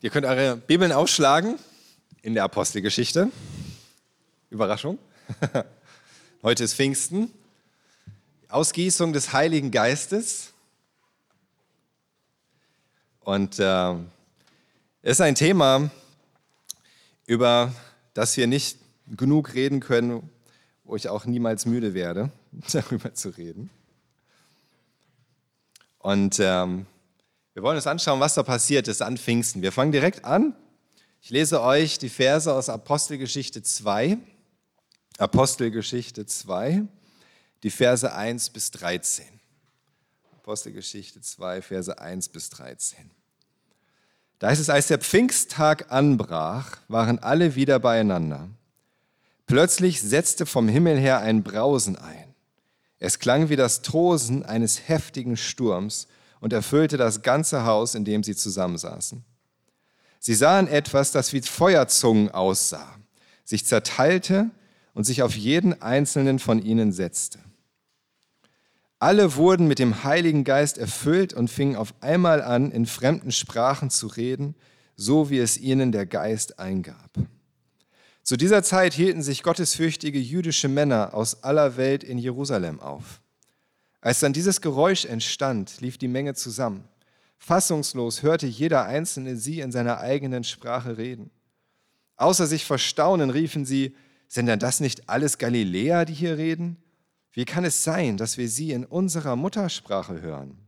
Ihr könnt eure Bibeln aufschlagen in der Apostelgeschichte. Überraschung. Heute ist Pfingsten. Ausgießung des Heiligen Geistes. Und äh, es ist ein Thema, über das wir nicht genug reden können, wo ich auch niemals müde werde, darüber zu reden. Und ähm, wir wollen uns anschauen, was da passiert ist an Pfingsten. Wir fangen direkt an. Ich lese euch die Verse aus Apostelgeschichte 2. Apostelgeschichte 2, die Verse 1 bis 13. Apostelgeschichte 2, Verse 1 bis 13. Da heißt es, als der Pfingsttag anbrach, waren alle wieder beieinander. Plötzlich setzte vom Himmel her ein Brausen ein. Es klang wie das Tosen eines heftigen Sturms und erfüllte das ganze Haus, in dem sie zusammensaßen. Sie sahen etwas, das wie Feuerzungen aussah, sich zerteilte und sich auf jeden einzelnen von ihnen setzte. Alle wurden mit dem Heiligen Geist erfüllt und fingen auf einmal an, in fremden Sprachen zu reden, so wie es ihnen der Geist eingab. Zu dieser Zeit hielten sich gottesfürchtige jüdische Männer aus aller Welt in Jerusalem auf. Als dann dieses Geräusch entstand, lief die Menge zusammen. Fassungslos hörte jeder Einzelne sie in seiner eigenen Sprache reden. Außer sich vor Staunen riefen sie, sind denn das nicht alles Galiläer, die hier reden? Wie kann es sein, dass wir sie in unserer Muttersprache hören?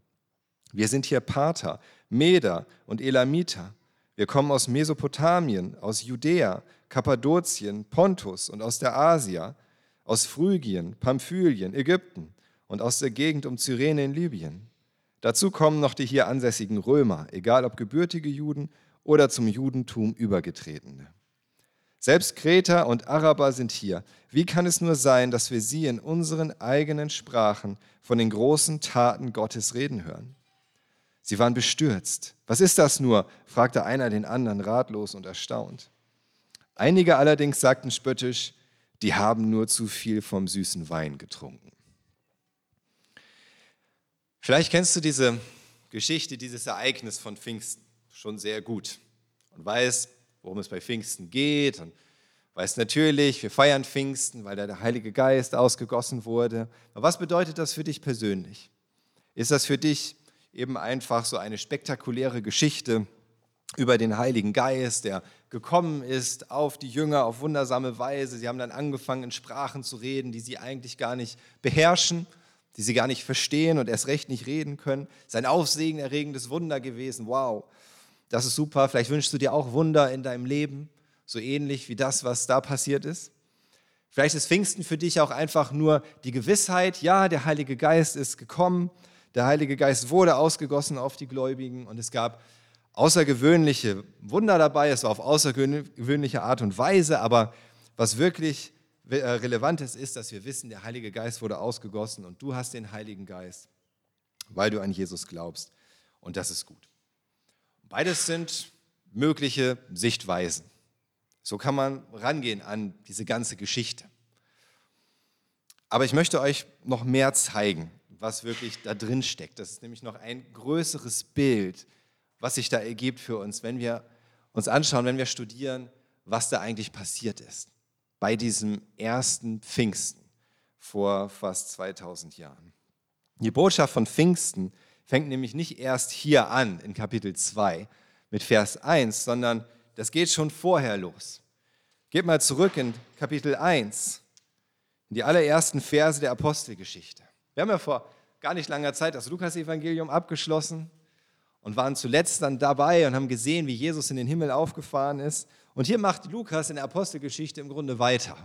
Wir sind hier Pater, Meder und Elamiter. Wir kommen aus Mesopotamien, aus Judäa, Kappadokien, Pontus und aus der Asia, aus Phrygien, Pamphylien, Ägypten und aus der Gegend um Cyrene in Libyen. Dazu kommen noch die hier ansässigen Römer, egal ob gebürtige Juden oder zum Judentum übergetretene. Selbst Kreter und Araber sind hier. Wie kann es nur sein, dass wir sie in unseren eigenen Sprachen von den großen Taten Gottes reden hören? Sie waren bestürzt. Was ist das nur? fragte einer den anderen ratlos und erstaunt. Einige allerdings sagten spöttisch, die haben nur zu viel vom süßen Wein getrunken. Vielleicht kennst du diese Geschichte, dieses Ereignis von Pfingsten schon sehr gut und weißt, worum es bei Pfingsten geht und weißt natürlich, wir feiern Pfingsten, weil da der Heilige Geist ausgegossen wurde. Aber was bedeutet das für dich persönlich? Ist das für dich eben einfach so eine spektakuläre Geschichte über den Heiligen Geist, der gekommen ist auf die Jünger auf wundersame Weise? Sie haben dann angefangen, in Sprachen zu reden, die sie eigentlich gar nicht beherrschen die sie gar nicht verstehen und erst recht nicht reden können. Sein aufsehenerregendes Wunder gewesen. Wow, das ist super. Vielleicht wünschst du dir auch Wunder in deinem Leben, so ähnlich wie das, was da passiert ist. Vielleicht ist Pfingsten für dich auch einfach nur die Gewissheit, ja, der Heilige Geist ist gekommen, der Heilige Geist wurde ausgegossen auf die Gläubigen und es gab außergewöhnliche Wunder dabei, es war auf außergewöhnliche Art und Weise, aber was wirklich äh, Relevantes ist, dass wir wissen, der Heilige Geist wurde ausgegossen und du hast den Heiligen Geist, weil du an Jesus glaubst. Und das ist gut. Beides sind mögliche Sichtweisen. So kann man rangehen an diese ganze Geschichte. Aber ich möchte euch noch mehr zeigen, was wirklich da drin steckt. Das ist nämlich noch ein größeres Bild, was sich da ergibt für uns, wenn wir uns anschauen, wenn wir studieren, was da eigentlich passiert ist bei diesem ersten Pfingsten vor fast 2000 Jahren. Die Botschaft von Pfingsten fängt nämlich nicht erst hier an in Kapitel 2 mit Vers 1, sondern das geht schon vorher los. Geht mal zurück in Kapitel 1, in die allerersten Verse der Apostelgeschichte. Wir haben ja vor gar nicht langer Zeit das Lukas-Evangelium abgeschlossen und waren zuletzt dann dabei und haben gesehen, wie Jesus in den Himmel aufgefahren ist. Und hier macht Lukas in der Apostelgeschichte im Grunde weiter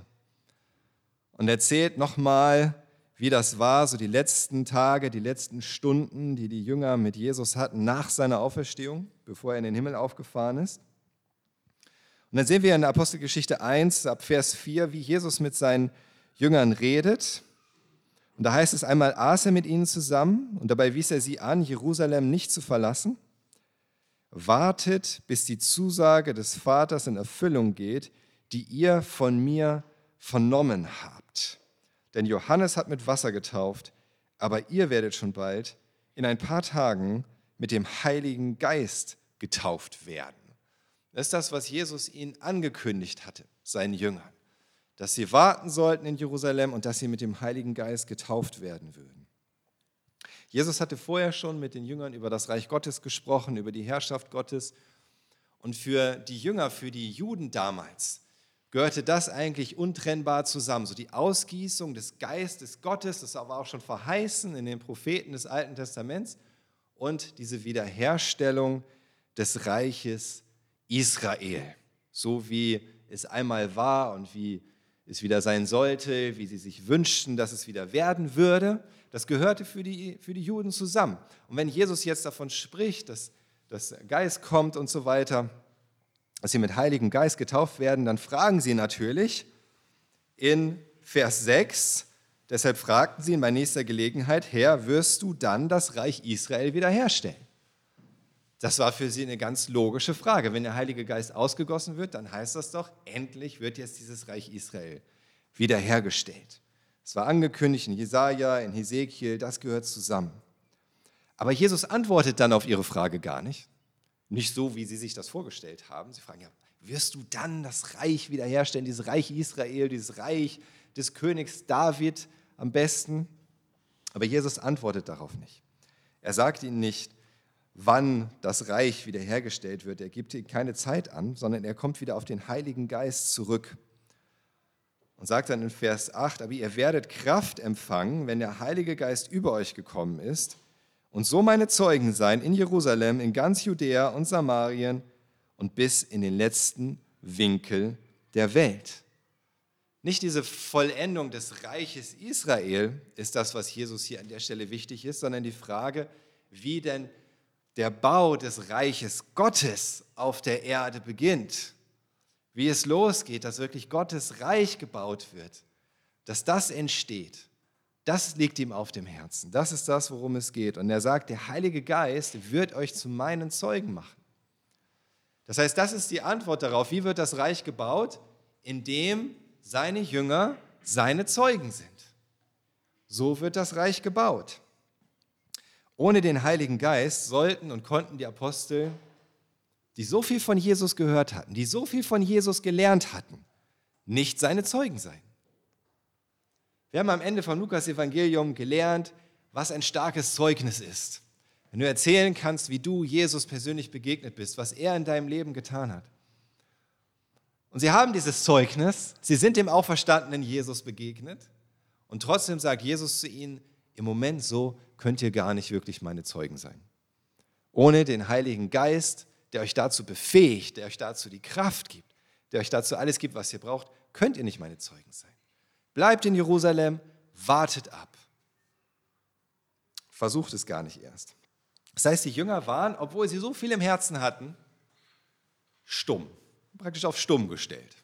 und erzählt nochmal, wie das war, so die letzten Tage, die letzten Stunden, die die Jünger mit Jesus hatten nach seiner Auferstehung, bevor er in den Himmel aufgefahren ist. Und dann sehen wir in der Apostelgeschichte 1 ab Vers 4, wie Jesus mit seinen Jüngern redet. Und da heißt es einmal, aß er mit ihnen zusammen und dabei wies er sie an, Jerusalem nicht zu verlassen wartet, bis die Zusage des Vaters in Erfüllung geht, die ihr von mir vernommen habt. Denn Johannes hat mit Wasser getauft, aber ihr werdet schon bald in ein paar Tagen mit dem Heiligen Geist getauft werden. Das ist das, was Jesus ihnen angekündigt hatte, seinen Jüngern, dass sie warten sollten in Jerusalem und dass sie mit dem Heiligen Geist getauft werden würden. Jesus hatte vorher schon mit den Jüngern über das Reich Gottes gesprochen, über die Herrschaft Gottes. Und für die Jünger, für die Juden damals, gehörte das eigentlich untrennbar zusammen. So die Ausgießung des Geistes Gottes, das war auch schon verheißen in den Propheten des Alten Testaments, und diese Wiederherstellung des Reiches Israel, so wie es einmal war und wie es wieder sein sollte, wie sie sich wünschten, dass es wieder werden würde. Das gehörte für die, für die Juden zusammen. Und wenn Jesus jetzt davon spricht, dass das Geist kommt und so weiter, dass sie mit Heiligen Geist getauft werden, dann fragen sie natürlich in Vers 6, deshalb fragten sie ihn bei nächster Gelegenheit, Herr, wirst du dann das Reich Israel wiederherstellen? Das war für sie eine ganz logische Frage. Wenn der Heilige Geist ausgegossen wird, dann heißt das doch, endlich wird jetzt dieses Reich Israel wiederhergestellt. Es war angekündigt in Jesaja, in Hesekiel, das gehört zusammen. Aber Jesus antwortet dann auf ihre Frage gar nicht. Nicht so, wie sie sich das vorgestellt haben. Sie fragen ja, wirst du dann das Reich wiederherstellen, dieses Reich Israel, dieses Reich des Königs David am besten? Aber Jesus antwortet darauf nicht. Er sagt ihnen nicht, wann das Reich wiederhergestellt wird. Er gibt ihnen keine Zeit an, sondern er kommt wieder auf den Heiligen Geist zurück und sagt dann in Vers 8, aber ihr werdet Kraft empfangen, wenn der Heilige Geist über euch gekommen ist und so meine Zeugen sein in Jerusalem, in ganz Judäa und Samarien und bis in den letzten Winkel der Welt. Nicht diese Vollendung des Reiches Israel ist das, was Jesus hier an der Stelle wichtig ist, sondern die Frage, wie denn der Bau des Reiches Gottes auf der Erde beginnt. Wie es losgeht, dass wirklich Gottes Reich gebaut wird, dass das entsteht. Das liegt ihm auf dem Herzen. Das ist das, worum es geht. Und er sagt, der Heilige Geist wird euch zu meinen Zeugen machen. Das heißt, das ist die Antwort darauf, wie wird das Reich gebaut? Indem seine Jünger seine Zeugen sind. So wird das Reich gebaut. Ohne den Heiligen Geist sollten und konnten die Apostel, die so viel von Jesus gehört hatten, die so viel von Jesus gelernt hatten, nicht seine Zeugen sein. Wir haben am Ende vom Lukas-Evangelium gelernt, was ein starkes Zeugnis ist. Wenn du erzählen kannst, wie du Jesus persönlich begegnet bist, was er in deinem Leben getan hat. Und sie haben dieses Zeugnis, sie sind dem auferstandenen Jesus begegnet und trotzdem sagt Jesus zu ihnen, im Moment so könnt ihr gar nicht wirklich meine Zeugen sein. Ohne den Heiligen Geist, der euch dazu befähigt, der euch dazu die Kraft gibt, der euch dazu alles gibt, was ihr braucht, könnt ihr nicht meine Zeugen sein. Bleibt in Jerusalem, wartet ab. Versucht es gar nicht erst. Das heißt, die Jünger waren, obwohl sie so viel im Herzen hatten, stumm, praktisch auf stumm gestellt.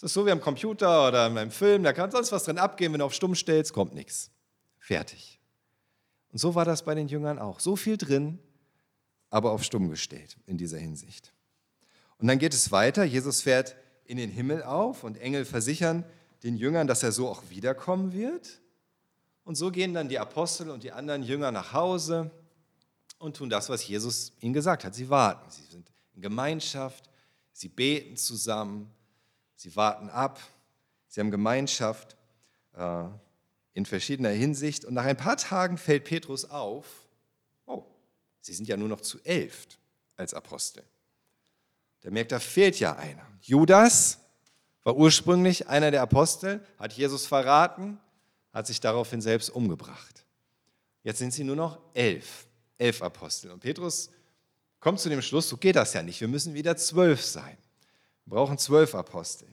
Das ist so wie am Computer oder in einem Film, da kann sonst was drin abgehen, wenn du auf stumm stellst, kommt nichts. Fertig. Und so war das bei den Jüngern auch. So viel drin, aber auf stumm gestellt in dieser Hinsicht. Und dann geht es weiter. Jesus fährt in den Himmel auf und Engel versichern, den Jüngern, dass er so auch wiederkommen wird. Und so gehen dann die Apostel und die anderen Jünger nach Hause und tun das, was Jesus ihnen gesagt hat. Sie warten, sie sind in Gemeinschaft, sie beten zusammen, sie warten ab, sie haben Gemeinschaft äh, in verschiedener Hinsicht. Und nach ein paar Tagen fällt Petrus auf, oh, sie sind ja nur noch zu elf als Apostel. Der merkt, da fehlt ja einer. Judas, war ursprünglich einer der Apostel, hat Jesus verraten, hat sich daraufhin selbst umgebracht. Jetzt sind sie nur noch elf, elf Apostel. Und Petrus kommt zu dem Schluss, so geht das ja nicht, wir müssen wieder zwölf sein. Wir brauchen zwölf Apostel.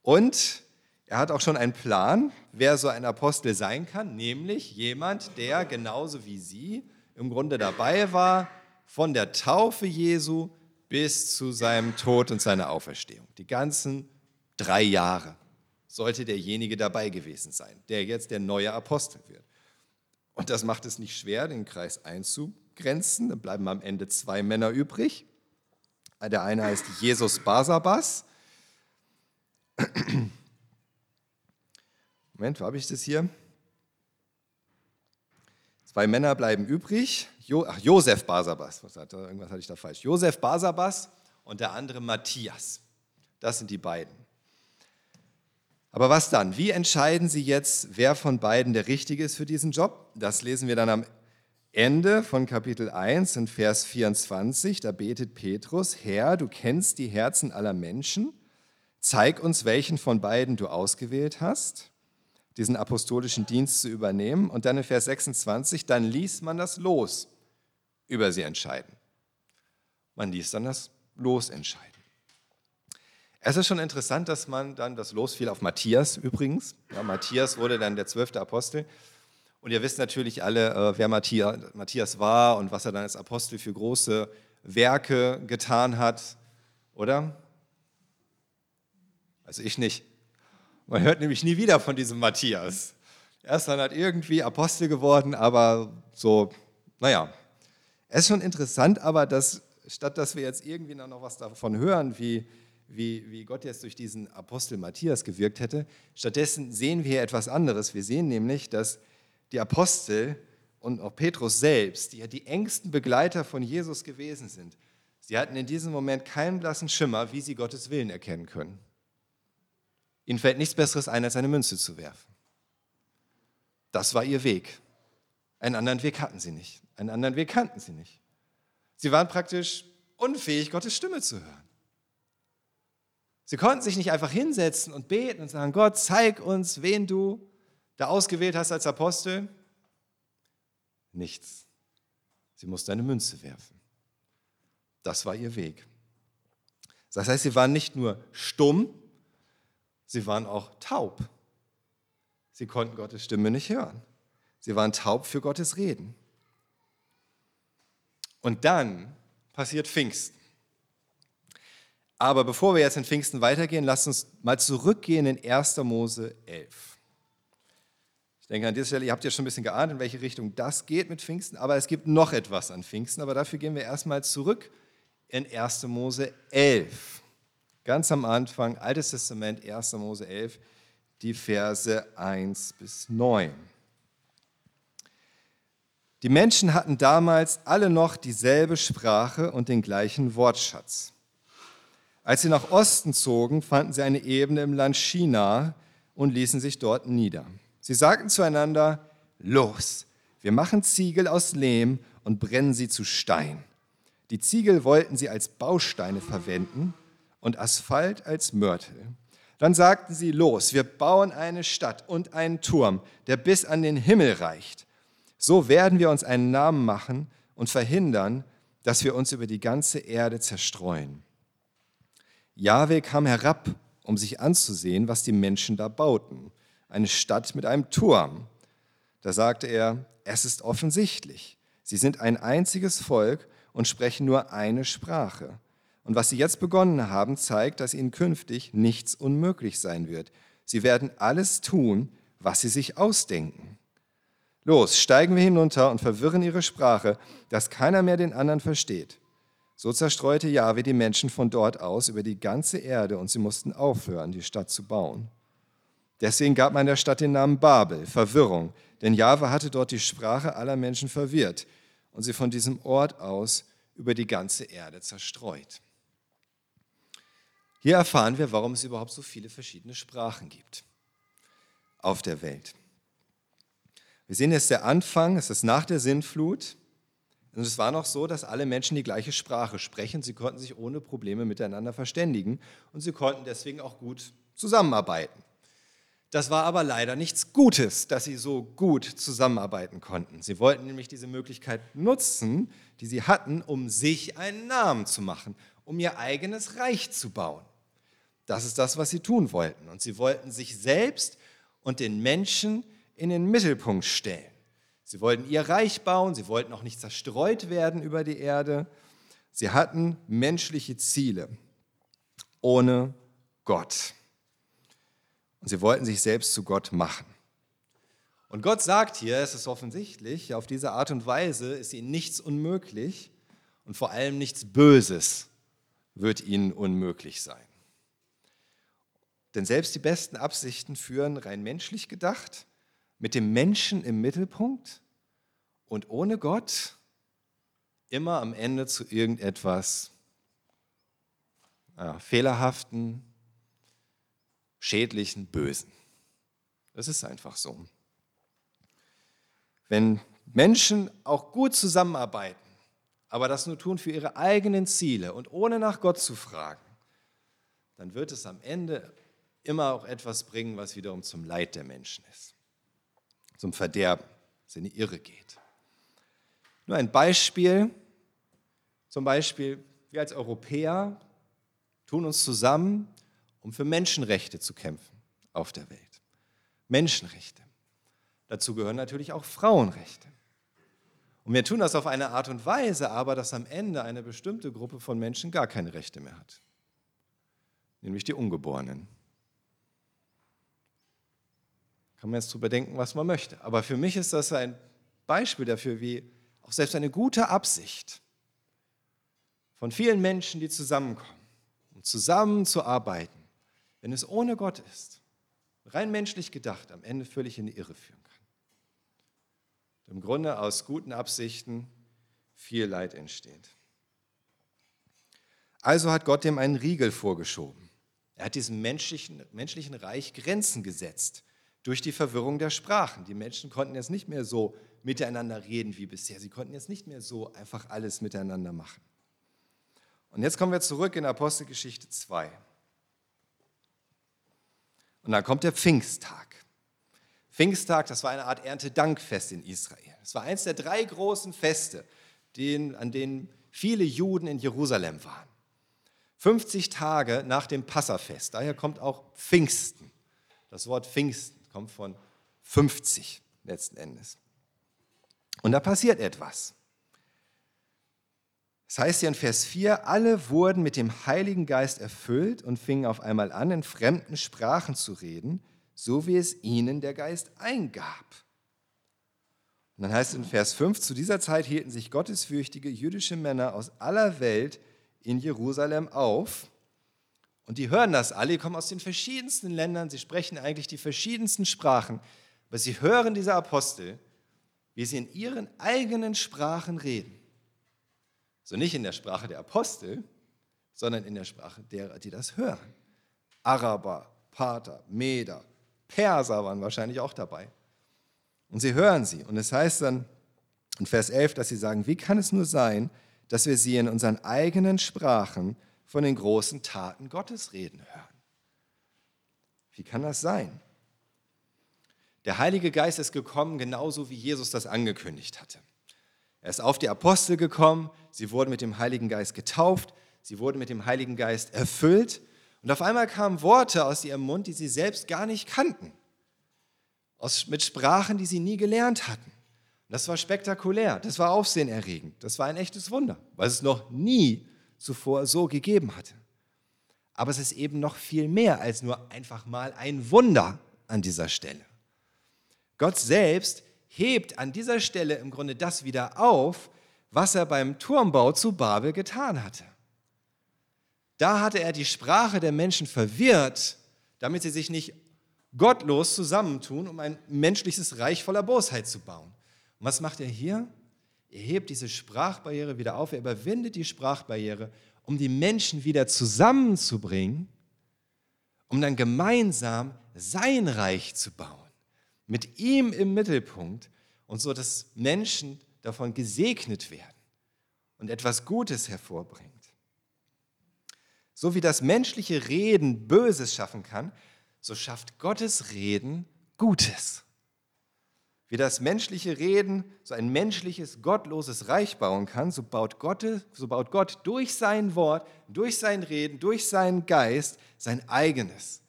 Und er hat auch schon einen Plan, wer so ein Apostel sein kann, nämlich jemand, der genauso wie Sie im Grunde dabei war, von der Taufe Jesu bis zu seinem Tod und seiner Auferstehung. Die ganzen drei Jahre sollte derjenige dabei gewesen sein, der jetzt der neue Apostel wird. Und das macht es nicht schwer, den Kreis einzugrenzen. Dann bleiben am Ende zwei Männer übrig. Der eine heißt Jesus Basabas. Moment, wo habe ich das hier? Zwei Männer bleiben übrig. Jo, ach, Josef Basabas, was hat, irgendwas hatte ich da falsch. Josef Basabas und der andere Matthias. Das sind die beiden. Aber was dann? Wie entscheiden Sie jetzt, wer von beiden der Richtige ist für diesen Job? Das lesen wir dann am Ende von Kapitel 1 in Vers 24. Da betet Petrus, Herr, du kennst die Herzen aller Menschen. Zeig uns, welchen von beiden du ausgewählt hast diesen apostolischen Dienst zu übernehmen. Und dann in Vers 26, dann ließ man das Los über sie entscheiden. Man ließ dann das Los entscheiden. Es ist schon interessant, dass man dann, das Los fiel auf Matthias übrigens. Ja, Matthias wurde dann der zwölfte Apostel. Und ihr wisst natürlich alle, äh, wer Matthias war und was er dann als Apostel für große Werke getan hat, oder? Also ich nicht. Man hört nämlich nie wieder von diesem Matthias. Er ist dann halt irgendwie Apostel geworden, aber so, naja. Es ist schon interessant, aber dass, statt dass wir jetzt irgendwie noch was davon hören, wie, wie, wie Gott jetzt durch diesen Apostel Matthias gewirkt hätte, stattdessen sehen wir etwas anderes. Wir sehen nämlich, dass die Apostel und auch Petrus selbst, die ja die engsten Begleiter von Jesus gewesen sind, sie hatten in diesem Moment keinen blassen Schimmer, wie sie Gottes Willen erkennen können. Ihnen fällt nichts Besseres ein, als eine Münze zu werfen. Das war ihr Weg. Einen anderen Weg hatten sie nicht. Einen anderen Weg kannten sie nicht. Sie waren praktisch unfähig, Gottes Stimme zu hören. Sie konnten sich nicht einfach hinsetzen und beten und sagen, Gott, zeig uns, wen du da ausgewählt hast als Apostel. Nichts. Sie musste eine Münze werfen. Das war ihr Weg. Das heißt, sie waren nicht nur stumm, Sie waren auch taub. Sie konnten Gottes Stimme nicht hören. Sie waren taub für Gottes Reden. Und dann passiert Pfingsten. Aber bevor wir jetzt in Pfingsten weitergehen, lasst uns mal zurückgehen in 1. Mose 11. Denke an dieser Stelle, ihr habt ja schon ein bisschen geahnt, in welche Richtung das geht mit Pfingsten, aber es gibt noch etwas an Pfingsten, aber dafür gehen wir erstmal zurück in 1. Mose 11 ganz am Anfang, Altes Testament, 1. Mose 11, die Verse 1 bis 9. Die Menschen hatten damals alle noch dieselbe Sprache und den gleichen Wortschatz. Als sie nach Osten zogen, fanden sie eine Ebene im Land China und ließen sich dort nieder. Sie sagten zueinander, los, wir machen Ziegel aus Lehm und brennen sie zu Stein. Die Ziegel wollten sie als Bausteine verwenden und Asphalt als Mörtel. Dann sagten sie, los, wir bauen eine Stadt und einen Turm, der bis an den Himmel reicht. So werden wir uns einen Namen machen und verhindern, dass wir uns über die ganze Erde zerstreuen. Jahwe kam herab, um sich anzusehen, was die Menschen da bauten. Eine Stadt mit einem Turm. Da sagte er, es ist offensichtlich. Sie sind ein einziges Volk und sprechen nur eine Sprache. Und was sie jetzt begonnen haben, zeigt, dass ihnen künftig nichts unmöglich sein wird. Sie werden alles tun, was sie sich ausdenken. Los, steigen wir hinunter und verwirren ihre Sprache, dass keiner mehr den anderen versteht. So zerstreute Jahwe die Menschen von dort aus über die ganze Erde und sie mussten aufhören, die Stadt zu bauen. Deswegen gab man der Stadt den Namen Babel, Verwirrung, denn Jahwe hatte dort die Sprache aller Menschen verwirrt und sie von diesem Ort aus über die ganze Erde zerstreut. Hier erfahren wir, warum es überhaupt so viele verschiedene Sprachen gibt auf der Welt. Wir sehen jetzt der Anfang, es ist nach der Sintflut. Und es war noch so, dass alle Menschen die gleiche Sprache sprechen. Sie konnten sich ohne Probleme miteinander verständigen und sie konnten deswegen auch gut zusammenarbeiten. Das war aber leider nichts Gutes, dass sie so gut zusammenarbeiten konnten. Sie wollten nämlich diese Möglichkeit nutzen, die sie hatten, um sich einen Namen zu machen, um ihr eigenes Reich zu bauen. Das ist das, was sie tun wollten. Und sie wollten sich selbst und den Menschen in den Mittelpunkt stellen. Sie wollten ihr Reich bauen, sie wollten auch nicht zerstreut werden über die Erde. Sie hatten menschliche Ziele ohne Gott. Und sie wollten sich selbst zu Gott machen. Und Gott sagt hier, es ist offensichtlich, auf diese Art und Weise ist ihnen nichts unmöglich und vor allem nichts Böses wird ihnen unmöglich sein. Denn selbst die besten Absichten führen rein menschlich gedacht, mit dem Menschen im Mittelpunkt, und ohne Gott immer am Ende zu irgendetwas ja, fehlerhaften, schädlichen, bösen. Das ist einfach so. Wenn Menschen auch gut zusammenarbeiten, aber das nur tun für ihre eigenen Ziele und ohne nach Gott zu fragen, dann wird es am Ende immer auch etwas bringen, was wiederum zum Leid der Menschen ist, zum Verderben, das in die Irre geht. Nur ein Beispiel, zum Beispiel wir als Europäer tun uns zusammen, um für Menschenrechte zu kämpfen auf der Welt. Menschenrechte. Dazu gehören natürlich auch Frauenrechte. Und wir tun das auf eine Art und Weise, aber dass am Ende eine bestimmte Gruppe von Menschen gar keine Rechte mehr hat, nämlich die Ungeborenen. Kann man jetzt darüber denken, was man möchte. Aber für mich ist das ein Beispiel dafür, wie auch selbst eine gute Absicht von vielen Menschen, die zusammenkommen, um zusammenzuarbeiten, wenn es ohne Gott ist, rein menschlich gedacht, am Ende völlig in die Irre führen kann. Und Im Grunde aus guten Absichten viel Leid entsteht. Also hat Gott dem einen Riegel vorgeschoben. Er hat diesem menschlichen, menschlichen Reich Grenzen gesetzt durch die Verwirrung der Sprachen. Die Menschen konnten jetzt nicht mehr so miteinander reden wie bisher. Sie konnten jetzt nicht mehr so einfach alles miteinander machen. Und jetzt kommen wir zurück in Apostelgeschichte 2. Und dann kommt der Pfingsttag. Pfingsttag, das war eine Art Erntedankfest in Israel. Es war eines der drei großen Feste, den, an denen viele Juden in Jerusalem waren. 50 Tage nach dem Passafest, daher kommt auch Pfingsten. Das Wort Pfingsten kommt von 50 letzten Endes. Und da passiert etwas. Das heißt hier in Vers 4, alle wurden mit dem Heiligen Geist erfüllt und fingen auf einmal an, in fremden Sprachen zu reden, so wie es ihnen der Geist eingab. Und dann heißt es in Vers 5, zu dieser Zeit hielten sich gottesfürchtige jüdische Männer aus aller Welt in Jerusalem auf. Und die hören das alle, die kommen aus den verschiedensten Ländern, sie sprechen eigentlich die verschiedensten Sprachen, aber sie hören diese Apostel, wie sie in ihren eigenen Sprachen reden. So nicht in der Sprache der Apostel, sondern in der Sprache derer, die das hören. Araber, Pater, Meder, Perser waren wahrscheinlich auch dabei. Und sie hören sie. Und es heißt dann in Vers 11, dass sie sagen, wie kann es nur sein, dass wir sie in unseren eigenen Sprachen von den großen Taten Gottes reden hören? Wie kann das sein? Der Heilige Geist ist gekommen, genauso wie Jesus das angekündigt hatte. Er ist auf die Apostel gekommen, sie wurden mit dem Heiligen Geist getauft, sie wurden mit dem Heiligen Geist erfüllt und auf einmal kamen Worte aus ihrem Mund, die sie selbst gar nicht kannten, aus, mit Sprachen, die sie nie gelernt hatten. Und das war spektakulär, das war aufsehenerregend, das war ein echtes Wunder, weil es noch nie zuvor so gegeben hatte. Aber es ist eben noch viel mehr als nur einfach mal ein Wunder an dieser Stelle. Gott selbst hebt an dieser Stelle im Grunde das wieder auf, was er beim Turmbau zu Babel getan hatte. Da hatte er die Sprache der Menschen verwirrt, damit sie sich nicht gottlos zusammentun, um ein menschliches Reich voller Bosheit zu bauen. Und was macht er hier? Er hebt diese Sprachbarriere wieder auf, er überwindet die Sprachbarriere, um die Menschen wieder zusammenzubringen, um dann gemeinsam sein Reich zu bauen mit ihm im Mittelpunkt und so, dass Menschen davon gesegnet werden und etwas Gutes hervorbringt. So wie das menschliche Reden Böses schaffen kann, so schafft Gottes Reden Gutes. Wie das menschliche Reden so ein menschliches, gottloses Reich bauen kann, so baut, Gott, so baut Gott durch sein Wort, durch sein Reden, durch seinen Geist sein eigenes,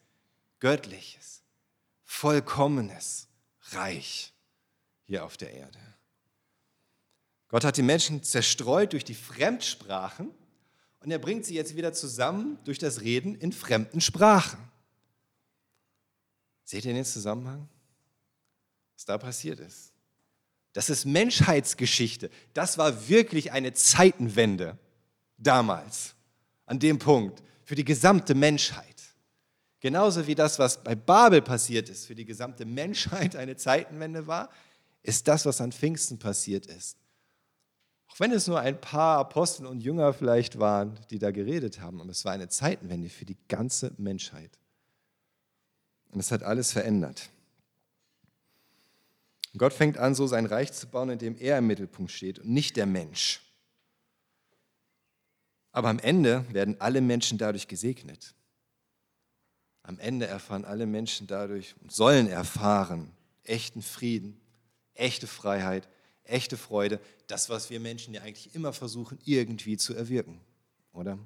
göttliches, vollkommenes, reich hier auf der Erde. Gott hat die Menschen zerstreut durch die Fremdsprachen und er bringt sie jetzt wieder zusammen durch das Reden in fremden Sprachen. Seht ihr den Zusammenhang? Was da passiert ist? Das ist Menschheitsgeschichte. Das war wirklich eine Zeitenwende damals, an dem Punkt, für die gesamte Menschheit. Genauso wie das, was bei Babel passiert ist, für die gesamte Menschheit eine Zeitenwende war, ist das, was an Pfingsten passiert ist. Auch wenn es nur ein paar Apostel und Jünger vielleicht waren, die da geredet haben, aber es war eine Zeitenwende für die ganze Menschheit. Und es hat alles verändert. Gott fängt an, so sein Reich zu bauen, indem er im Mittelpunkt steht und nicht der Mensch. Aber am Ende werden alle Menschen dadurch gesegnet. Am Ende erfahren alle Menschen dadurch und sollen erfahren echten Frieden, echte Freiheit, echte Freude, das, was wir Menschen ja eigentlich immer versuchen, irgendwie zu erwirken, oder?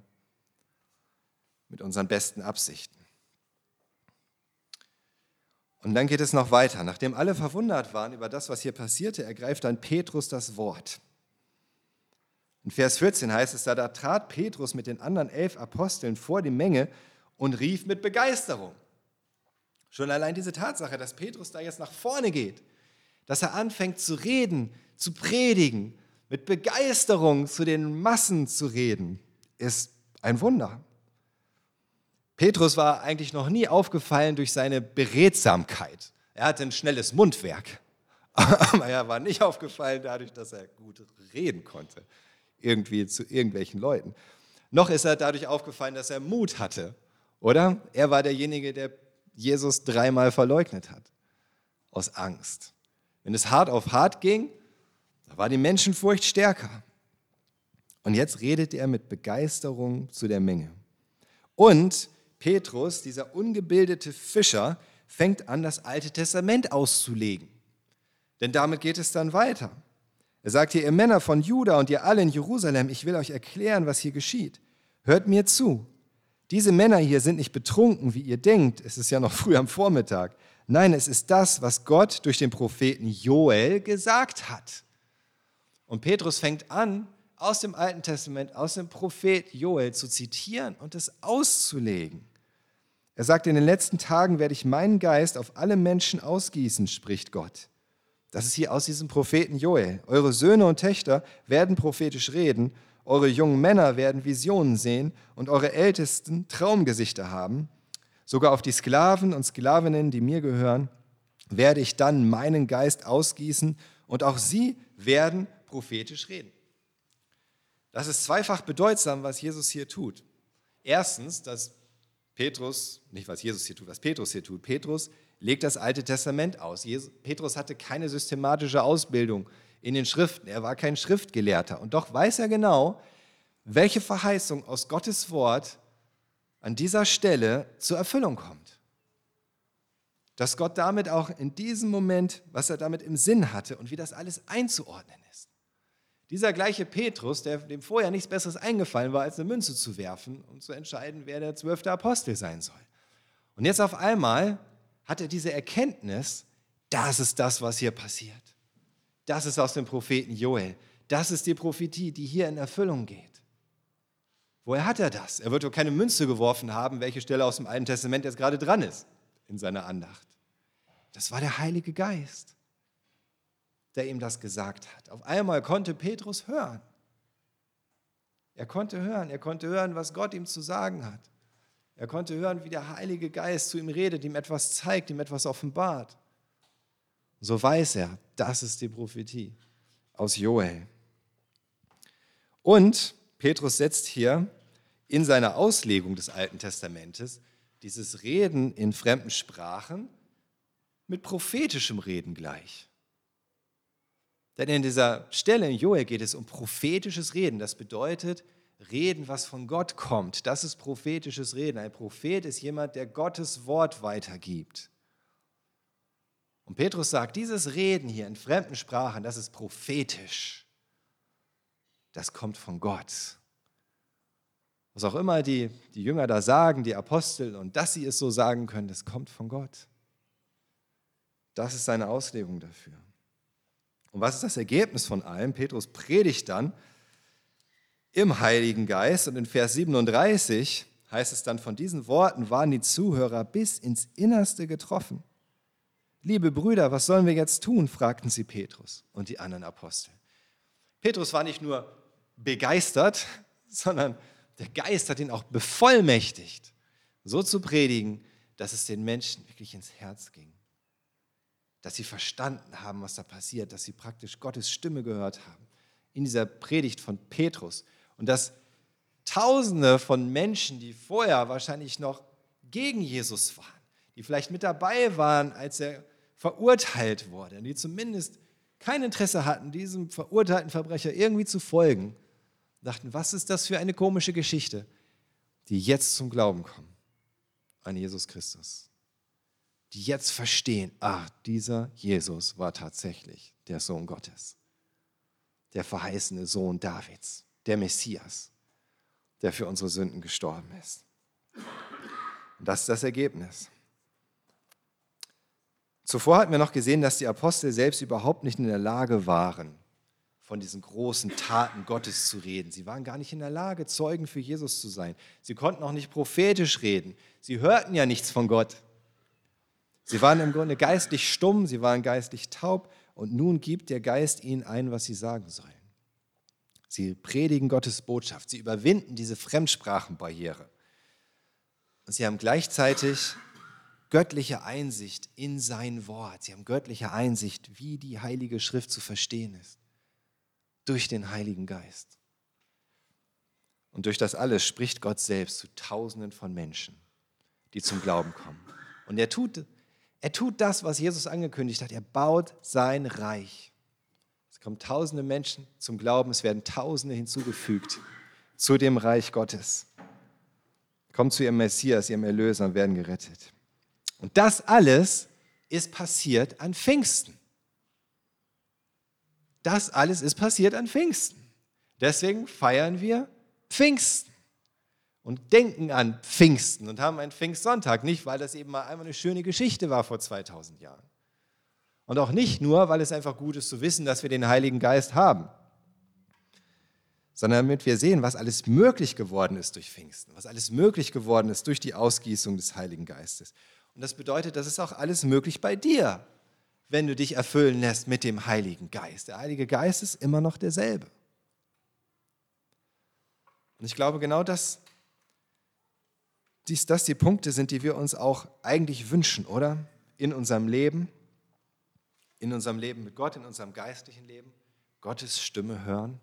Mit unseren besten Absichten. Und dann geht es noch weiter. Nachdem alle verwundert waren über das, was hier passierte, ergreift dann Petrus das Wort. In Vers 14 heißt es, da, da trat Petrus mit den anderen elf Aposteln vor die Menge und rief mit Begeisterung. Schon allein diese Tatsache, dass Petrus da jetzt nach vorne geht, dass er anfängt zu reden, zu predigen, mit Begeisterung zu den Massen zu reden, ist ein Wunder. Petrus war eigentlich noch nie aufgefallen durch seine Beredsamkeit. Er hatte ein schnelles Mundwerk, aber er war nicht aufgefallen dadurch, dass er gut reden konnte, irgendwie zu irgendwelchen Leuten. Noch ist er dadurch aufgefallen, dass er Mut hatte, oder? Er war derjenige, der Jesus dreimal verleugnet hat, aus Angst. Wenn es hart auf hart ging, da war die Menschenfurcht stärker. Und jetzt redet er mit Begeisterung zu der Menge. Und Petrus, dieser ungebildete Fischer, fängt an, das Alte Testament auszulegen. Denn damit geht es dann weiter. Er sagt hier, ihr Männer von Juda und ihr alle in Jerusalem, ich will euch erklären, was hier geschieht. Hört mir zu. Diese Männer hier sind nicht betrunken, wie ihr denkt. Es ist ja noch früh am Vormittag. Nein, es ist das, was Gott durch den Propheten Joel gesagt hat. Und Petrus fängt an, aus dem Alten Testament, aus dem Prophet Joel zu zitieren und es auszulegen. Er sagt, in den letzten Tagen werde ich meinen Geist auf alle Menschen ausgießen, spricht Gott. Das ist hier aus diesem Propheten Joel. Eure Söhne und Töchter werden prophetisch reden, eure jungen Männer werden Visionen sehen und eure Ältesten Traumgesichter haben. Sogar auf die Sklaven und Sklavinnen, die mir gehören, werde ich dann meinen Geist ausgießen und auch sie werden prophetisch reden. Das ist zweifach bedeutsam, was Jesus hier tut. Erstens, dass Petrus, nicht was Jesus hier tut, was Petrus hier tut. Petrus legt das Alte Testament aus. Petrus hatte keine systematische Ausbildung in den Schriften. Er war kein Schriftgelehrter. Und doch weiß er genau, welche Verheißung aus Gottes Wort an dieser Stelle zur Erfüllung kommt. Dass Gott damit auch in diesem Moment, was er damit im Sinn hatte und wie das alles einzuordnen ist. Dieser gleiche Petrus, der, dem vorher nichts Besseres eingefallen war, als eine Münze zu werfen, um zu entscheiden, wer der zwölfte Apostel sein soll. Und jetzt auf einmal hat er diese Erkenntnis, das ist das, was hier passiert. Das ist aus dem Propheten Joel. Das ist die Prophetie, die hier in Erfüllung geht. Woher hat er das? Er wird doch keine Münze geworfen haben, welche Stelle aus dem Alten Testament jetzt gerade dran ist in seiner Andacht. Das war der Heilige Geist der ihm das gesagt hat. Auf einmal konnte Petrus hören. Er konnte hören, er konnte hören, was Gott ihm zu sagen hat. Er konnte hören, wie der Heilige Geist zu ihm redet, ihm etwas zeigt, ihm etwas offenbart. So weiß er, das ist die Prophetie aus Joel. Und Petrus setzt hier in seiner Auslegung des Alten Testamentes dieses Reden in fremden Sprachen mit prophetischem Reden gleich. Denn in dieser Stelle in Joel geht es um prophetisches Reden. Das bedeutet Reden, was von Gott kommt. Das ist prophetisches Reden. Ein Prophet ist jemand, der Gottes Wort weitergibt. Und Petrus sagt, dieses Reden hier in fremden Sprachen, das ist prophetisch. Das kommt von Gott. Was auch immer die, die Jünger da sagen, die Apostel, und dass sie es so sagen können, das kommt von Gott. Das ist seine Auslegung dafür. Und was ist das Ergebnis von allem? Petrus predigt dann im Heiligen Geist und in Vers 37 heißt es dann, von diesen Worten waren die Zuhörer bis ins Innerste getroffen. Liebe Brüder, was sollen wir jetzt tun? fragten sie Petrus und die anderen Apostel. Petrus war nicht nur begeistert, sondern der Geist hat ihn auch bevollmächtigt, so zu predigen, dass es den Menschen wirklich ins Herz ging dass sie verstanden haben, was da passiert, dass sie praktisch Gottes Stimme gehört haben in dieser Predigt von Petrus und dass Tausende von Menschen, die vorher wahrscheinlich noch gegen Jesus waren, die vielleicht mit dabei waren, als er verurteilt wurde, die zumindest kein Interesse hatten, diesem verurteilten Verbrecher irgendwie zu folgen, dachten, was ist das für eine komische Geschichte, die jetzt zum Glauben kommen an Jesus Christus. Die jetzt verstehen, ach, dieser Jesus war tatsächlich der Sohn Gottes, der verheißene Sohn Davids, der Messias, der für unsere Sünden gestorben ist. Und das ist das Ergebnis. Zuvor hatten wir noch gesehen, dass die Apostel selbst überhaupt nicht in der Lage waren, von diesen großen Taten Gottes zu reden. Sie waren gar nicht in der Lage, Zeugen für Jesus zu sein. Sie konnten auch nicht prophetisch reden. Sie hörten ja nichts von Gott. Sie waren im Grunde geistlich stumm, sie waren geistlich taub und nun gibt der Geist ihnen ein, was sie sagen sollen. Sie predigen Gottes Botschaft, sie überwinden diese Fremdsprachenbarriere. Und sie haben gleichzeitig göttliche Einsicht in sein Wort. Sie haben göttliche Einsicht, wie die Heilige Schrift zu verstehen ist. Durch den Heiligen Geist. Und durch das alles spricht Gott selbst zu Tausenden von Menschen, die zum Glauben kommen. Und er tut, er tut das, was Jesus angekündigt hat. Er baut sein Reich. Es kommen tausende Menschen zum Glauben, es werden Tausende hinzugefügt zu dem Reich Gottes. Kommen zu ihrem Messias, ihrem Erlöser und werden gerettet. Und das alles ist passiert an Pfingsten. Das alles ist passiert an Pfingsten. Deswegen feiern wir Pfingsten und denken an Pfingsten und haben einen Pfingstsonntag. Nicht, weil das eben mal einmal eine schöne Geschichte war vor 2000 Jahren. Und auch nicht nur, weil es einfach gut ist zu wissen, dass wir den Heiligen Geist haben, sondern damit wir sehen, was alles möglich geworden ist durch Pfingsten, was alles möglich geworden ist durch die Ausgießung des Heiligen Geistes. Und das bedeutet, das ist auch alles möglich bei dir, wenn du dich erfüllen lässt mit dem Heiligen Geist. Der Heilige Geist ist immer noch derselbe. Und ich glaube, genau das, dies, das die Punkte sind, die wir uns auch eigentlich wünschen, oder? In unserem Leben, in unserem Leben mit Gott, in unserem geistlichen Leben, Gottes Stimme hören.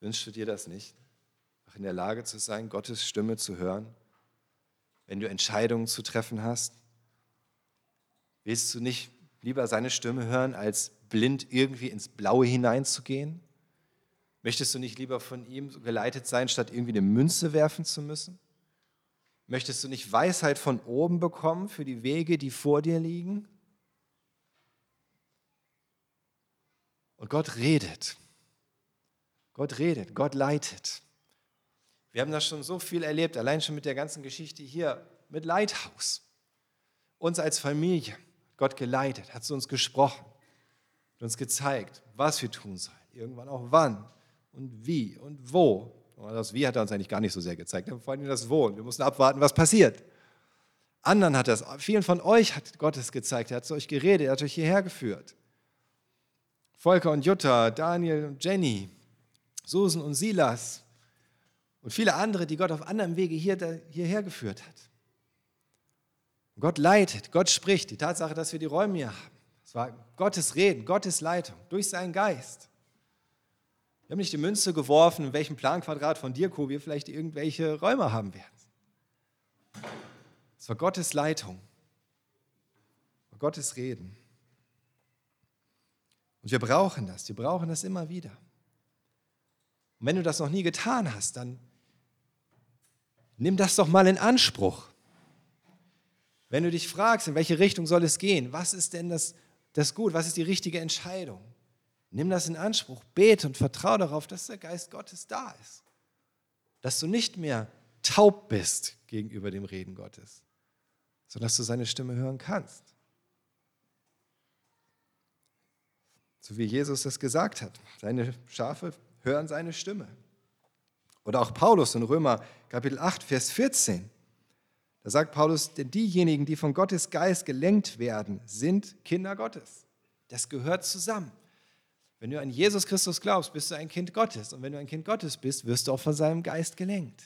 Wünschst du dir das nicht? Auch in der Lage zu sein, Gottes Stimme zu hören? Wenn du Entscheidungen zu treffen hast? Willst du nicht lieber seine Stimme hören, als blind irgendwie ins Blaue hineinzugehen? Möchtest du nicht lieber von ihm geleitet sein, statt irgendwie eine Münze werfen zu müssen? Möchtest du nicht Weisheit von oben bekommen für die Wege, die vor dir liegen? Und Gott redet. Gott redet, Gott leitet. Wir haben das schon so viel erlebt, allein schon mit der ganzen Geschichte hier mit Lighthouse. Uns als Familie, Gott geleitet, hat zu uns gesprochen, hat uns gezeigt, was wir tun sollen, irgendwann auch wann und wie und wo. Und das Wie hat er uns eigentlich gar nicht so sehr gezeigt, vor allem das Wo. Und wir mussten abwarten, was passiert. Anderen hat das, vielen von euch hat Gott es gezeigt, er hat zu euch geredet, er hat euch hierher geführt. Volker und Jutta, Daniel und Jenny, Susan und Silas, und viele andere, die Gott auf anderem Wege hier, hierher geführt hat. Gott leitet, Gott spricht. Die Tatsache, dass wir die Räume hier haben, es war Gottes Reden, Gottes Leitung durch seinen Geist. Wir haben nicht die Münze geworfen, in welchem Planquadrat von Dirko wir vielleicht irgendwelche Räume haben werden. Es war Gottes Leitung, Gottes Reden. Und wir brauchen das, wir brauchen das immer wieder. Und wenn du das noch nie getan hast, dann Nimm das doch mal in Anspruch. Wenn du dich fragst, in welche Richtung soll es gehen, was ist denn das, das Gut, was ist die richtige Entscheidung? Nimm das in Anspruch, bete und vertraue darauf, dass der Geist Gottes da ist. Dass du nicht mehr taub bist gegenüber dem Reden Gottes, sondern dass du seine Stimme hören kannst. So wie Jesus es gesagt hat. Seine Schafe hören seine Stimme. Oder auch Paulus in Römer Kapitel 8, Vers 14. Da sagt Paulus, denn diejenigen, die von Gottes Geist gelenkt werden, sind Kinder Gottes. Das gehört zusammen. Wenn du an Jesus Christus glaubst, bist du ein Kind Gottes. Und wenn du ein Kind Gottes bist, wirst du auch von seinem Geist gelenkt.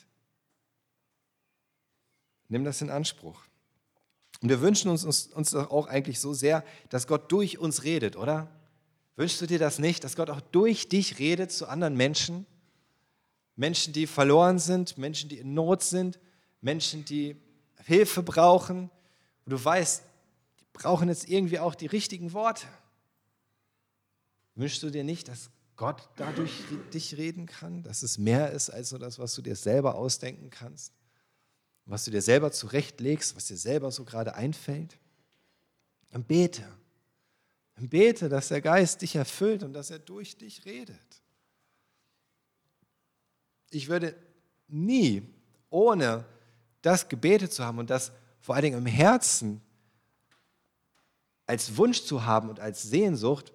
Nimm das in Anspruch. Und wir wünschen uns, uns, uns auch eigentlich so sehr, dass Gott durch uns redet, oder? Wünschst du dir das nicht, dass Gott auch durch dich redet zu anderen Menschen? Menschen, die verloren sind, Menschen, die in Not sind, Menschen, die Hilfe brauchen. Und du weißt, die brauchen jetzt irgendwie auch die richtigen Worte. Wünschst du dir nicht, dass Gott dadurch dich reden kann, dass es mehr ist als so das, was du dir selber ausdenken kannst, was du dir selber zurechtlegst, was dir selber so gerade einfällt? Dann bete. Dann bete, dass der Geist dich erfüllt und dass er durch dich redet. Ich würde nie ohne das gebetet zu haben und das vor allen Dingen im Herzen als Wunsch zu haben und als Sehnsucht,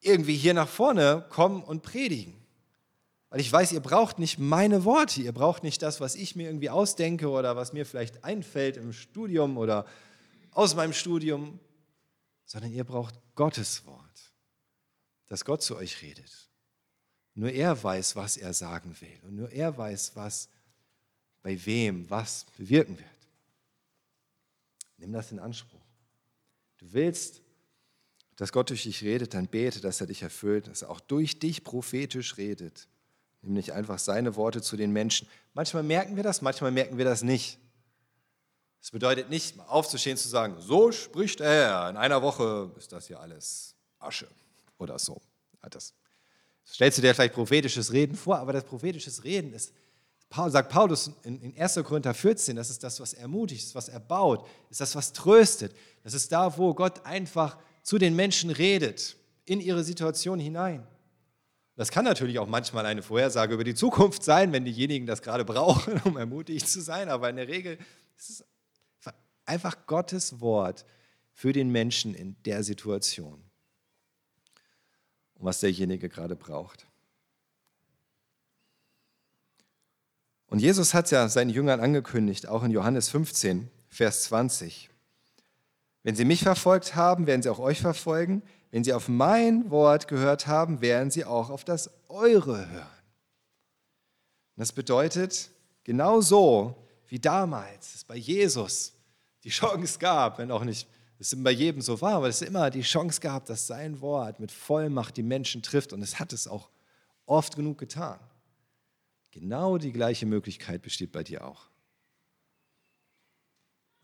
irgendwie hier nach vorne kommen und predigen. Weil ich weiß, ihr braucht nicht meine Worte, ihr braucht nicht das, was ich mir irgendwie ausdenke oder was mir vielleicht einfällt im Studium oder aus meinem Studium, sondern ihr braucht Gottes Wort, dass Gott zu euch redet. Nur er weiß, was er sagen will und nur er weiß, was bei wem was bewirken wird. Nimm das in Anspruch. Du willst dass Gott durch dich redet, dann bete, dass er dich erfüllt, dass er auch durch dich prophetisch redet. Nimm nicht einfach seine Worte zu den Menschen. Manchmal merken wir das, manchmal merken wir das nicht. Das bedeutet nicht, aufzustehen zu sagen, so spricht er, in einer Woche ist das hier alles Asche oder so. Das stellst du dir vielleicht prophetisches Reden vor, aber das prophetisches Reden ist, sagt Paulus in 1. Korinther 14, das ist das, was ermutigt, was erbaut, ist das, was tröstet. Das ist da, wo Gott einfach zu den Menschen redet, in ihre Situation hinein. Das kann natürlich auch manchmal eine Vorhersage über die Zukunft sein, wenn diejenigen das gerade brauchen, um ermutigt zu sein. Aber in der Regel ist es einfach Gottes Wort für den Menschen in der Situation und was derjenige gerade braucht. Und Jesus hat ja seinen Jüngern angekündigt, auch in Johannes 15, Vers 20. Wenn sie mich verfolgt haben, werden sie auch euch verfolgen. Wenn sie auf mein Wort gehört haben, werden sie auch auf das eure hören. das bedeutet, genau so wie damals es bei Jesus die Chance gab, wenn auch nicht es bei jedem so war, aber es immer die Chance gab, dass sein Wort mit Vollmacht die Menschen trifft und es hat es auch oft genug getan. Genau die gleiche Möglichkeit besteht bei dir auch.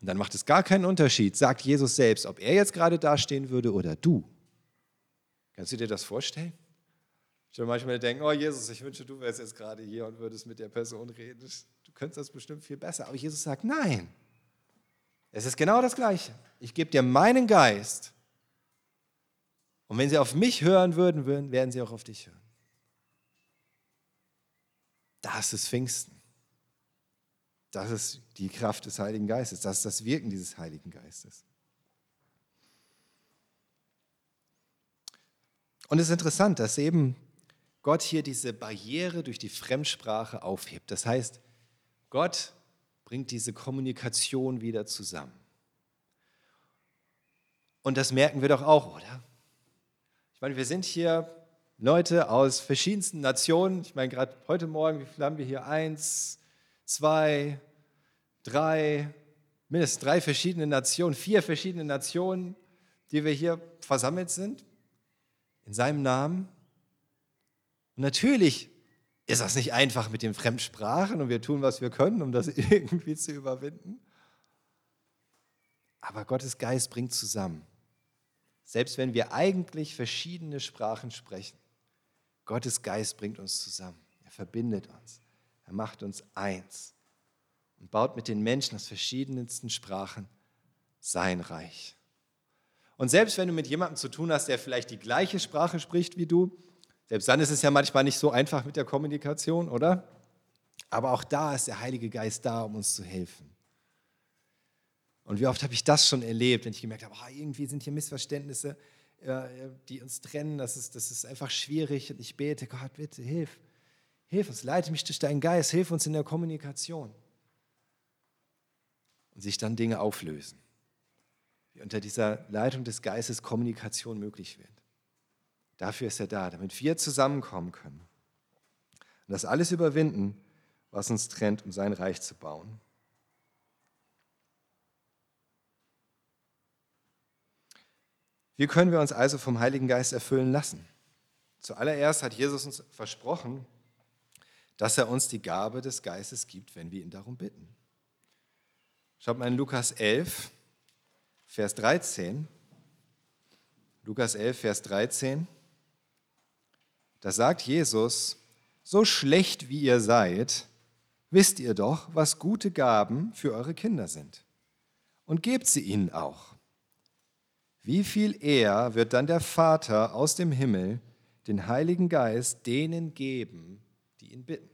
Und dann macht es gar keinen Unterschied, sagt Jesus selbst, ob er jetzt gerade dastehen würde oder du. Kannst du dir das vorstellen? Ich würde manchmal denken, oh Jesus, ich wünsche, du wärst jetzt gerade hier und würdest mit der Person reden. Du könntest das bestimmt viel besser. Aber Jesus sagt, nein. Es ist genau das Gleiche. Ich gebe dir meinen Geist. Und wenn sie auf mich hören würden, werden sie auch auf dich hören. Das ist Pfingsten. Das ist die Kraft des Heiligen Geistes. Das ist das Wirken dieses Heiligen Geistes. Und es ist interessant, dass eben Gott hier diese Barriere durch die Fremdsprache aufhebt. Das heißt, Gott bringt diese Kommunikation wieder zusammen. Und das merken wir doch auch, oder? Ich meine, wir sind hier Leute aus verschiedensten Nationen. Ich meine, gerade heute Morgen, wie viele haben wir hier? Eins, zwei, drei, mindestens drei verschiedene Nationen, vier verschiedene Nationen, die wir hier versammelt sind, in seinem Namen. Und natürlich ist das nicht einfach mit den Fremdsprachen und wir tun, was wir können, um das irgendwie zu überwinden. Aber Gottes Geist bringt zusammen. Selbst wenn wir eigentlich verschiedene Sprachen sprechen, Gottes Geist bringt uns zusammen. Er verbindet uns. Er macht uns eins und baut mit den Menschen aus verschiedensten Sprachen sein Reich. Und selbst wenn du mit jemandem zu tun hast, der vielleicht die gleiche Sprache spricht wie du, selbst dann ist es ja manchmal nicht so einfach mit der Kommunikation, oder? Aber auch da ist der Heilige Geist da, um uns zu helfen. Und wie oft habe ich das schon erlebt, wenn ich gemerkt habe, oh, irgendwie sind hier Missverständnisse, äh, die uns trennen, das ist, das ist einfach schwierig und ich bete, Gott, bitte hilf. Hilf uns, leite mich durch deinen Geist, hilf uns in der Kommunikation. Und sich dann Dinge auflösen. Wie unter dieser Leitung des Geistes Kommunikation möglich wird. Dafür ist er da, damit wir zusammenkommen können. Und das alles überwinden, was uns trennt, um sein Reich zu bauen. Wie können wir uns also vom Heiligen Geist erfüllen lassen? Zuallererst hat Jesus uns versprochen, dass er uns die Gabe des Geistes gibt, wenn wir ihn darum bitten. Schaut mal in Lukas 11, Vers 13. Lukas 11, Vers 13. Da sagt Jesus, so schlecht wie ihr seid, wisst ihr doch, was gute Gaben für eure Kinder sind. Und gebt sie ihnen auch. Wie viel eher wird dann der Vater aus dem Himmel den Heiligen Geist denen geben, die ihn bitten?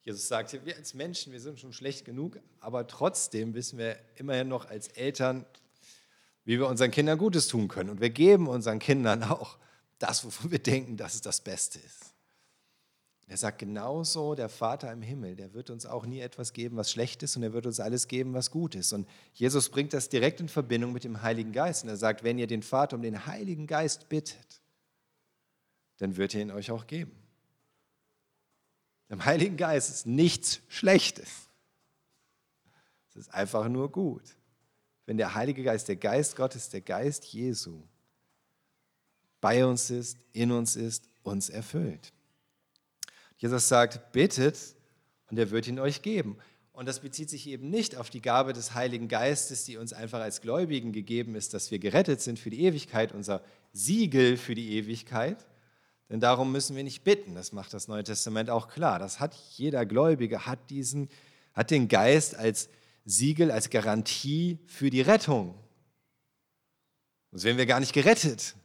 Jesus sagt, wir als Menschen, wir sind schon schlecht genug, aber trotzdem wissen wir immerhin noch als Eltern, wie wir unseren Kindern Gutes tun können. Und wir geben unseren Kindern auch das, wovon wir denken, dass es das Beste ist. Er sagt genauso, der Vater im Himmel, der wird uns auch nie etwas geben, was schlecht ist, und er wird uns alles geben, was gut ist. Und Jesus bringt das direkt in Verbindung mit dem Heiligen Geist. Und er sagt, wenn ihr den Vater um den Heiligen Geist bittet, dann wird er ihn euch auch geben. Im Heiligen Geist ist nichts Schlechtes. Es ist einfach nur gut. Wenn der Heilige Geist, der Geist Gottes, der Geist Jesu bei uns ist, in uns ist, uns erfüllt. Jesus sagt, bittet und er wird ihn euch geben. Und das bezieht sich eben nicht auf die Gabe des Heiligen Geistes, die uns einfach als Gläubigen gegeben ist, dass wir gerettet sind für die Ewigkeit, unser Siegel für die Ewigkeit, denn darum müssen wir nicht bitten. Das macht das Neue Testament auch klar. Das hat jeder Gläubige, hat, diesen, hat den Geist als Siegel, als Garantie für die Rettung. Sonst wären wir gar nicht gerettet.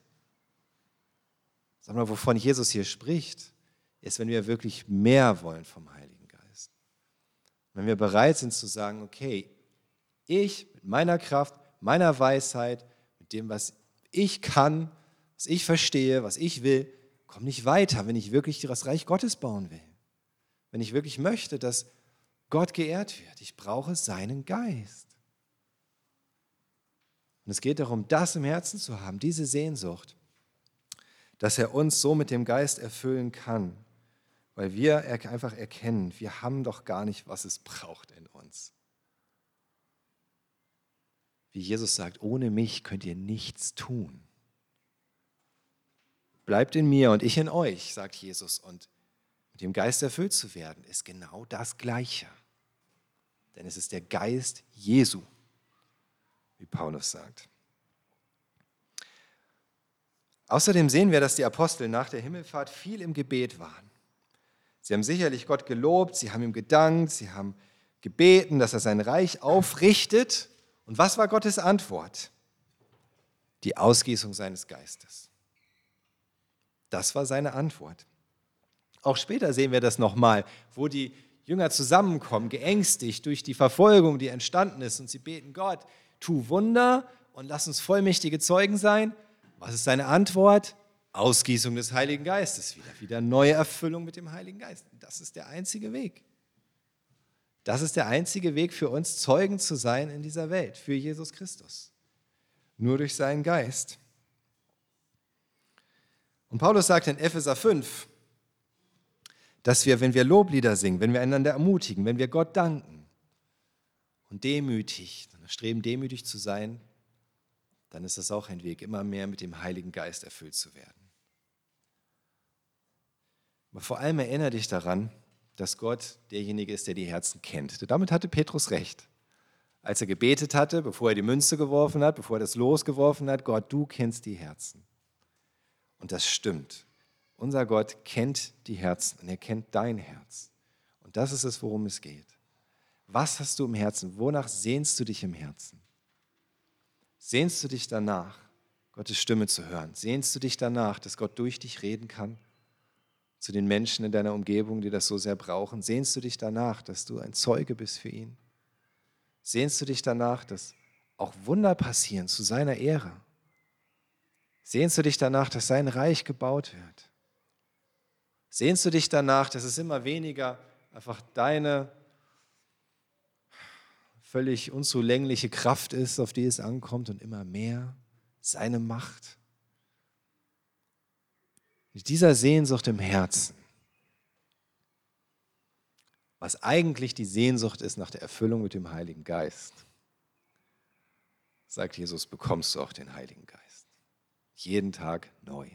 Sag mal, wovon Jesus hier spricht, ist, wenn wir wirklich mehr wollen vom Heiligen Geist. Wenn wir bereit sind zu sagen, okay, ich mit meiner Kraft, meiner Weisheit, mit dem, was ich kann, was ich verstehe, was ich will, komme nicht weiter, wenn ich wirklich das Reich Gottes bauen will. Wenn ich wirklich möchte, dass Gott geehrt wird. Ich brauche seinen Geist. Und es geht darum, das im Herzen zu haben, diese Sehnsucht, dass er uns so mit dem Geist erfüllen kann, weil wir einfach erkennen, wir haben doch gar nicht, was es braucht in uns. Wie Jesus sagt, ohne mich könnt ihr nichts tun. Bleibt in mir und ich in euch, sagt Jesus. Und mit dem Geist erfüllt zu werden, ist genau das Gleiche. Denn es ist der Geist Jesu, wie Paulus sagt. Außerdem sehen wir, dass die Apostel nach der Himmelfahrt viel im Gebet waren. Sie haben sicherlich Gott gelobt, sie haben ihm gedankt, sie haben gebeten, dass er sein Reich aufrichtet. Und was war Gottes Antwort? Die Ausgießung seines Geistes. Das war seine Antwort. Auch später sehen wir das nochmal, wo die Jünger zusammenkommen, geängstigt durch die Verfolgung, die entstanden ist, und sie beten Gott, tu Wunder und lass uns vollmächtige Zeugen sein. Was ist seine Antwort? Ausgießung des Heiligen Geistes wieder, wieder neue Erfüllung mit dem Heiligen Geist. Das ist der einzige Weg. Das ist der einzige Weg für uns, Zeugen zu sein in dieser Welt, für Jesus Christus. Nur durch seinen Geist. Und Paulus sagt in Epheser 5, dass wir, wenn wir Loblieder singen, wenn wir einander ermutigen, wenn wir Gott danken und demütig, streben demütig zu sein, dann ist das auch ein Weg, immer mehr mit dem Heiligen Geist erfüllt zu werden. Aber vor allem erinnere dich daran, dass Gott derjenige ist, der die Herzen kennt. Damit hatte Petrus recht. Als er gebetet hatte, bevor er die Münze geworfen hat, bevor er das Los geworfen hat, Gott, du kennst die Herzen. Und das stimmt. Unser Gott kennt die Herzen und er kennt dein Herz. Und das ist es, worum es geht. Was hast du im Herzen? Wonach sehnst du dich im Herzen? Sehnst du dich danach, Gottes Stimme zu hören? Sehnst du dich danach, dass Gott durch dich reden kann? Zu den Menschen in deiner Umgebung, die das so sehr brauchen? Sehnst du dich danach, dass du ein Zeuge bist für ihn? Sehnst du dich danach, dass auch Wunder passieren zu seiner Ehre? Sehnst du dich danach, dass sein Reich gebaut wird? Sehnst du dich danach, dass es immer weniger einfach deine völlig unzulängliche Kraft ist, auf die es ankommt und immer mehr seine Macht? Mit dieser Sehnsucht im Herzen, was eigentlich die Sehnsucht ist nach der Erfüllung mit dem Heiligen Geist, sagt Jesus, bekommst du auch den Heiligen Geist. jeden Tag neu.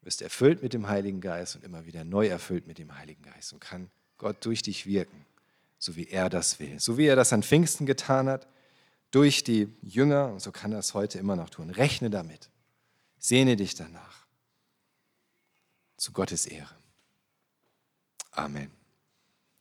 Du wirst erfüllt mit dem Heiligen Geist und immer wieder neu erfüllt mit dem Heiligen Geist und kann Gott durch dich wirken, so wie er das will. So wie er das an Pfingsten getan hat, durch die Jünger, und so kann er es heute immer noch tun. Rechne damit. Sehne dich danach. Zu Gottes Ehre. Amen.